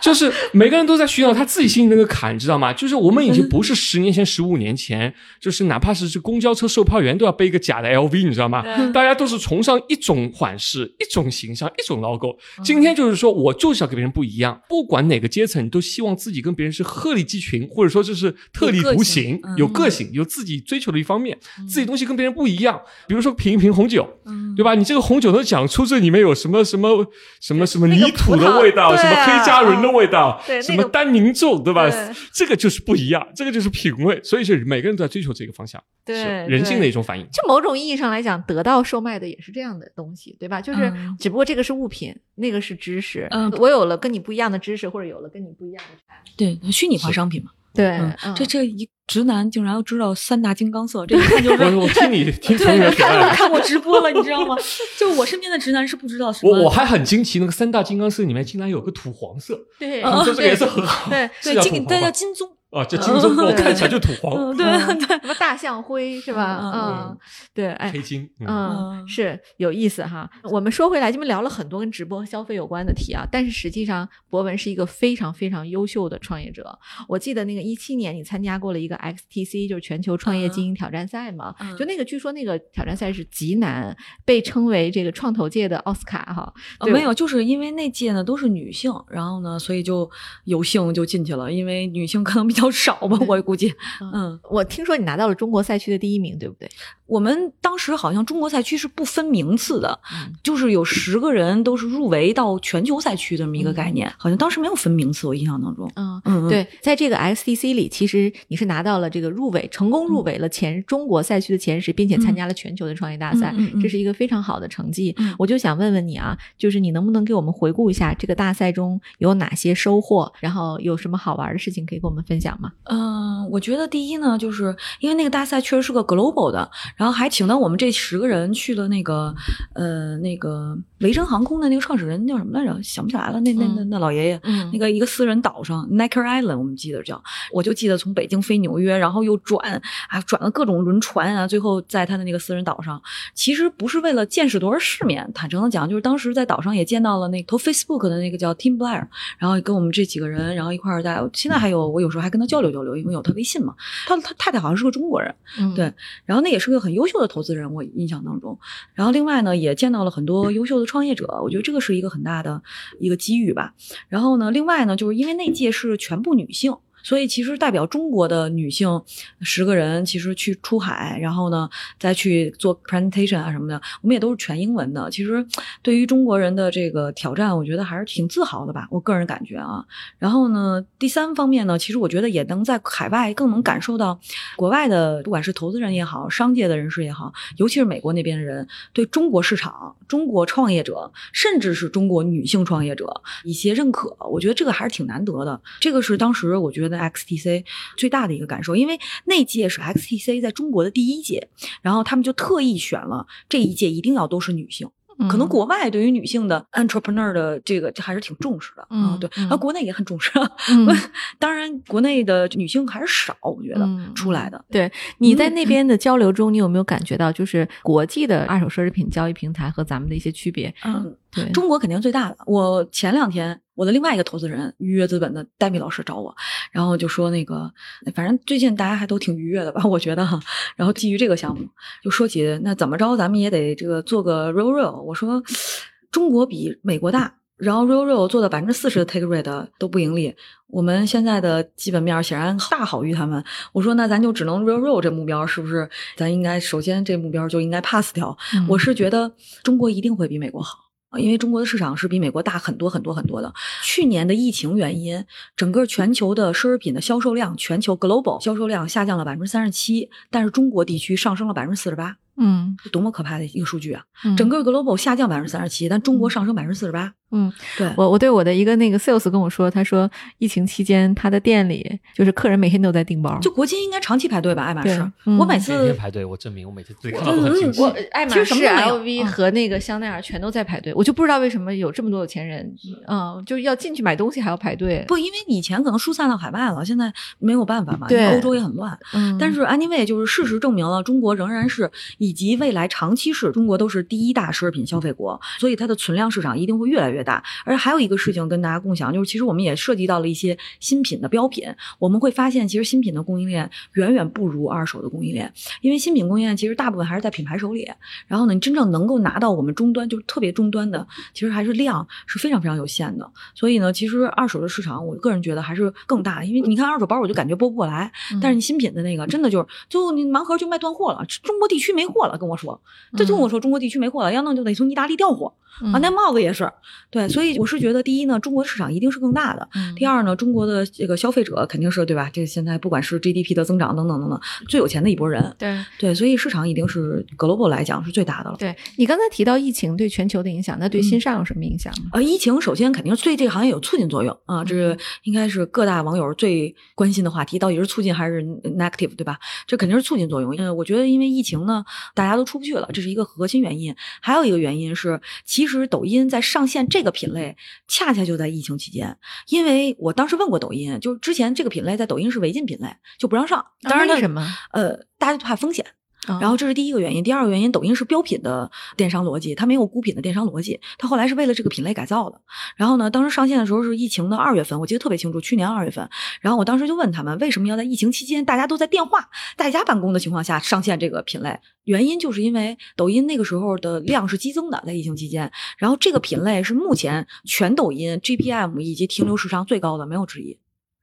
就是每个人都在寻找他自己心里那个坎，你知道吗？就是我们已经不是十年前、十五年前，就是哪怕是这公交车售票员都要背一个假的 LV，你知道吗？大家都是崇尚一种款式、一种形象、一种 logo。今天就是说我就是要跟别人不一样，不管哪个阶层，你都希望自己跟别人是鹤立鸡群，或者说就是特立独行，有个性，有自己追求的一方面，自己东西跟别人不一样。比如说品一瓶红酒，对吧？你这个红酒能讲出这里面有什么什么什么什么泥土的味道，什么黑加仑的味道，对什么单宁重，对吧对？这个就是不一样，这个就是品味，所以是每个人都在追求这个方向，对是人性的一种反应。就某种意义上来讲，得到售卖的也是这样的东西，对吧？就是嗯只不过这个是物品，那个是知识。嗯我有了跟你不一样的知识，或者有了跟你不一样的产品。对，虚拟化商品嘛。对这这一直男竟然要知道三大金刚色，这一看就是我我 听你听从对，你的看表演，我看我直播了，你知道吗？就我身边的直男是不知道什么。我我还很惊奇，那个三大金刚色里面竟然有个土黄色，对，这个颜色很好，对对金，但叫？金棕。啊，这金棕我看起来就土黄，嗯，对嗯 对。什么大象灰是吧？嗯对，哎，黑金，嗯是有意思哈。我们说回来，这边聊了很多跟直播和消费有关的题啊，但是实际上博文是一个非常非常优秀的创业者。我记得那个一七年你参加过了一个 XTC，就是全球创业精英挑战赛嘛，嗯就那个据说那个挑战赛是极难，被称为这个创投界的奥斯卡哈。没有，就是因为那届呢都是女性，然后呢，所以就有幸就进去了，因为女性可能比较少吧，我估计。嗯，我听说你拿到了中国赛区的第一名，对不对？我们当时好像中国赛区是不分名次的，嗯就是有十个人都是入围到全球赛区这么一个概念，好像当时没有分名次，我印象当中。嗯对，在这个 XDC 里，其实你是拿到了这个入围，成功入围了前中国赛区的前十，并且参加了全球的创业大赛，这是一个非常好的成绩。嗯我就想问问你啊，就是你能不能给我们回顾一下这个大赛中有哪些收获，然后有什么好玩的事情可以跟我们分享吗？嗯，我觉得第一呢，就是因为那个大赛确实是个 global 的，然后还请到我们这十个人去了那个呃那个维珍航空的那个创始人叫什么来着？想不起来了，那那那那老爷爷。嗯那个一个私人岛上，Necker Island，我们记得叫，我就记得从北京飞纽约，然后又转啊，转了各种轮船啊，最后在他的那个私人岛上，其实不是为了见识多少世面，坦诚的讲，就是当时在岛上也见到了那投 Facebook 的那个叫 Tim Blair，然后跟我们这几个人，然后一块儿在，现在还有我有时候还跟他交流交流，因为有他微信嘛，他他太太好像是个中国人，嗯对然后那也是个很优秀的投资人，我印象当中。然后另外呢，也见到了很多优秀的创业者，我觉得这个是一个很大的一个机遇吧。然后呢，另外呢，就是因为那届是全部女性。所以其实代表中国的女性十个人，其实去出海，然后呢再去做 presentation 啊什么的，我们也都是全英文的。其实对于中国人的这个挑战，我觉得还是挺自豪的吧，我个人感觉啊。然后呢，第三方面呢，其实我觉得也能在海外更能感受到国外的，不管是投资人也好，商界的人士也好，尤其是美国那边的人，对中国市场、中国创业者，甚至是中国女性创业者一些认可。我觉得这个还是挺难得的。这个是当时我觉得 XTC 最大的一个感受，因为那届是 XTC 在中国的第一届，然后他们就特意选了这一届一定要都是女性。可能国外对于女性的 entrepreneur 的这个还是挺重视的，嗯啊，对，嗯那国内也很重视，嗯 当然国内的女性还是少，我觉得嗯出来的，对，你在那边的交流中，你有没有感觉到，就是国际的二手奢侈品交易平台和咱们的一些区别？嗯，对，中国肯定最大的。我前两天我的另外一个投资人愉悦资本的戴米老师找我，然后就说那个，反正最近大家还都挺愉悦的吧，我觉得哈。然后基于这个项目，就说起那怎么着，咱们也得这个做个 real real。我说中国比美国大。然后 real real 做的百分之四十的 take rate 都不盈利，我们现在的基本面显然大好于他们。我说那咱就只能 real real 这目标是不是？咱应该首先这目标就应该 pass 掉。嗯我是觉得中国一定会比美国好。啊因为中国的市场是比美国大很多很多很多的。去年的疫情原因，整个全球的奢侈品的销售量，全球 global 销售量下降了百分之三十七，但是中国地区上升了百分之四十八，嗯，多么可怕的一个数据啊！嗯整个 global 下降百分之三十七，但中国上升百分之四十八。嗯，对，我我对我的一个那个 sales 跟我说，他说疫情期间他的店里就是客人每天都在订包，就国金应该长期排队吧？爱马仕我每次天排队，我证明我每天看到都很惊喜。我爱马其实什仕、LV 嗯和那个香奈儿全都在排队，我就不知道为什么有这么多有钱人，嗯，就是要进去买东西还要排队。不，因为以前可能疏散到海外了，现在没有办法嘛，对因为欧洲也很乱。嗯，但是 anyway，就是事实证明了，中国仍然是以及未来长期是中国都是第一大奢侈品消费国，所以它的存量市场一定会越来越大。而还有一个事情跟大家共享，就是其实我们也涉及到了一些新品的标品，我们会发现，其实新品的供应链远远不如二手的供应链，因为新品供应链其实大部分还是在品牌手里，然后呢，你真正能够拿到我们终端，就是特别终端的，其实还是量是非常非常有限的。所以呢，其实二手的市场，我个人觉得还是更大，因为你看二手包，我就感觉拨不过来，但是你新品的那个真的就是，就你盲盒就卖断货了，中国地区没货了，跟我说，他就跟我说中国地区没货了，要弄就得从意大利调货啊，那帽子也是，对，所以我是觉得第一呢，中国市场一定是更大的，嗯第二呢，中国的这个消费者肯定是对吧？这个现在不管是 GDP 的增长等等等等，最有钱的一波人，对对，所以市场一定是 global 来讲是最大的了。对，你刚才提到疫情对全球的影响，那对新上有什么影响吗？呃，疫情首先肯定是对这个行业有促进作用啊，这个应该是各大网友最关心的话题，到底是促进还是 negative，对吧？这肯定是促进作用。嗯，我觉得因为疫情呢，大家都出不去了，这是一个核心原因。还有一个原因是，其实抖音在上线这个品类，恰恰就在疫情期间。因为我当时问过抖音，就之前这个品类在抖音是违禁品类，就不让上。当然啊为什么？呃，大家就怕风险。然然后这是第一个原因，第二个原因，抖音是标品的电商逻辑，它没有孤品的电商逻辑，它后来是为了这个品类改造的。然后呢，当时上线的时候是疫情的二月份，我记得特别清楚，去年二月份。然后我当时就问他们，为什么要在疫情期间大家都在电话、在家办公的情况下上线这个品类？原因就是因为抖音那个时候的量是激增的，在疫情期间，然后这个品类是目前全抖音 GPM 以及停留时长最高的，没有之一，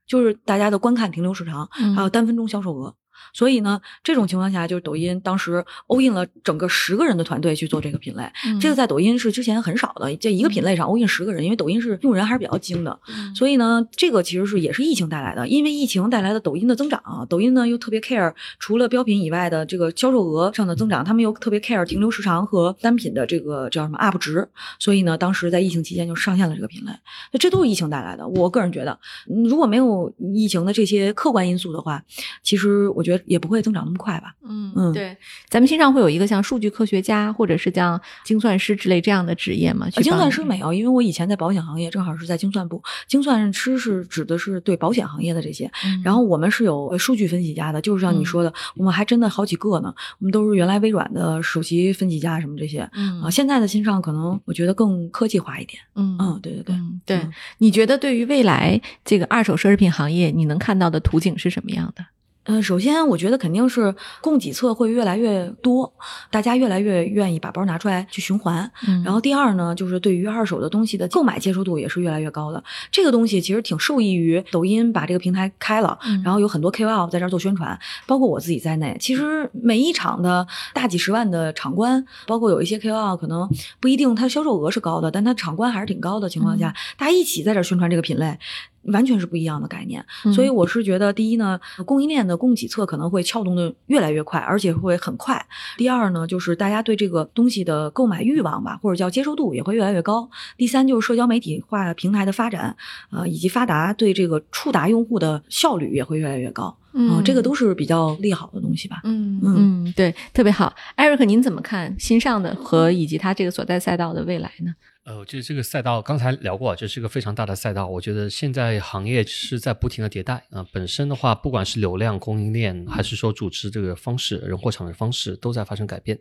就是大家的观看停留时长，还有单分钟销售额。所以呢，这种情况下，就是抖音当时 all in 了整个十个人的团队去做这个品类，嗯。这个在抖音是之前很少的，这一个品类上 all in 十个人，因为抖音是用人还是比较精的，嗯所以呢，这个其实是也是疫情带来的，因为疫情带来的抖音的增长，抖音呢又特别 care 除了标品以外的这个销售额上的增长，他们又特别 care 停留时长和单品的这个叫什么 up 值，所以呢，当时在疫情期间就上线了这个品类，那这都是疫情带来的。我个人觉得，嗯如果没有疫情的这些客观因素的话，其实我觉得也不会增长那么快吧。嗯嗯对，咱们新上会有一个像数据科学家或者是像精算师之类这样的职业吗？呃精算师没有，因为我以前在保险行业，正好是在精算部。精算师是指的是对保险行业的这些，嗯然后我们是有呃数据分析家的，就是像你说的，我们还真的好几个呢。我们都是原来微软的首席分析家什么这些嗯啊。现在的新上可能我觉得更科技化一点。嗯嗯，对对对。嗯对嗯，你觉得对于未来这个二手奢侈品行业，你能看到的图景是什么样的？嗯，首先我觉得肯定是供给侧会越来越多，大家越来越愿意把包拿出来去循环。嗯然后第二呢，就是对于二手的东西的购买接受度也是越来越高的。这个东西其实挺受益于抖音把这个平台开了，嗯然后有很多 KOL 在这儿做宣传，包括我自己在内。其实每一场的大几十万的场观，包括有一些 KOL 可能不一定它销售额是高的，但它场观还是挺高的情况下，大家一起在这儿宣传这个品类。完全是不一样的概念，所以我是觉得，第一呢，供应链的供给侧可能会撬动的越来越快，而且会很快。第二呢，就是大家对这个东西的购买欲望吧，或者叫接受度也会越来越高。第三就是社交媒体化平台的发展，呃，以及发达对这个触达用户的效率也会越来越高。嗯这个都是比较利好的东西吧。嗯嗯嗯，对，特别好。Eric，，您怎么看新上的和以及它这个所在赛道的未来呢？呃，我觉得这个赛道刚才聊过，这是一个非常大的赛道。我觉得现在行业是在不停的迭代啊、本身的话，不管是流量、供应链，还是说组织这个方式、人货场的方式，都在发生改变。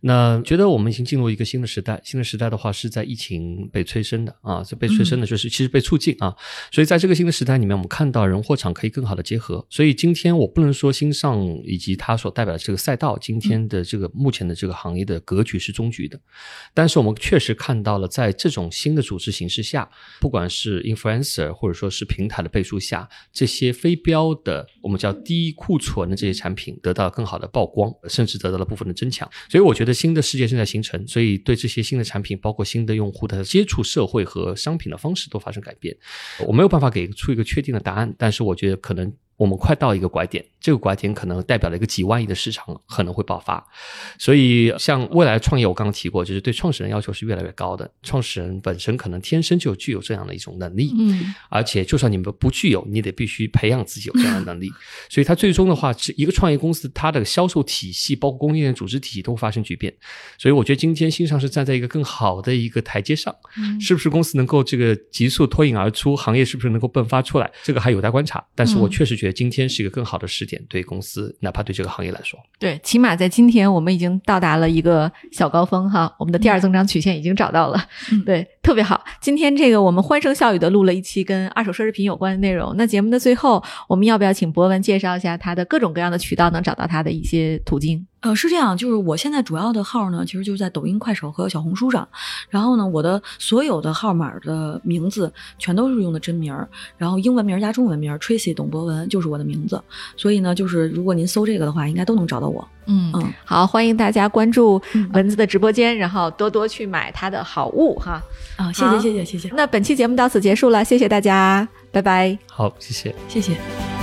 那觉得我们已经进入一个新的时代，新的时代的话是在疫情被催生的啊，这被催生的就是其实被促进啊，所以在这个新的时代里面，我们看到人货场可以更好的结合。所以今天我不能说新上以及它所代表的这个赛道，今天的这个目前的这个行业的格局是终局的，但是我们确实看到了，在这种新的组织形式下，不管是 influencer 或者说是平台的背书下，这些非标的我们叫低库存的这些产品得到更好的曝光，甚至得到了部分的增强。所以我觉得新的世界正在形成，所以对这些新的产品，包括新的用户的接触社会和商品的方式都发生改变。我没有办法给出一个确定的答案，但是我觉得可能。我们快到一个拐点，这个拐点可能代表了一个几万亿的市场可能会爆发。所以，像未来创业，我刚刚提过，就是对创始人要求是越来越高的。创始人本身可能天生就具有这样的一种能力，嗯，而且就算你们不具有，你得必须培养自己有这样的能力。所以，它最终的话，是一个创业公司，它的销售体系，包括供应链组织体系都会发生巨变。所以，我觉得今天新上市站在一个更好的一个台阶上，是不是公司能够这个急速脱颖而出，行业是不是能够迸发出来，这个还有待观察。但是我确实觉得今天是一个更好的时点，对公司，哪怕对这个行业来说，对，起码在今天我们已经到达了一个小高峰哈，我们的第二增长曲线已经找到了，嗯。对，特别好。今天这个我们欢声笑语的录了一期跟二手奢侈品有关的内容。那节目的最后，我们要不要请博文介绍一下他的各种各样的渠道能找到他的一些途径？呃，是这样，就是我现在主要的号呢，其实就是在抖音、快手和小红书上。然后呢，我的所有的号码的名字全都是用的真名儿，然后英文名儿加中文名儿 Tracy 董博文就是我的名字。所以呢，就是如果您搜这个的话，应该都能找到我。嗯嗯，好，欢迎大家关注嗯文字的直播间，然后多多去买他的好物哈。啊，谢谢谢谢谢谢那本期节目到此结束了，谢谢大家，拜拜。好，谢谢。谢谢。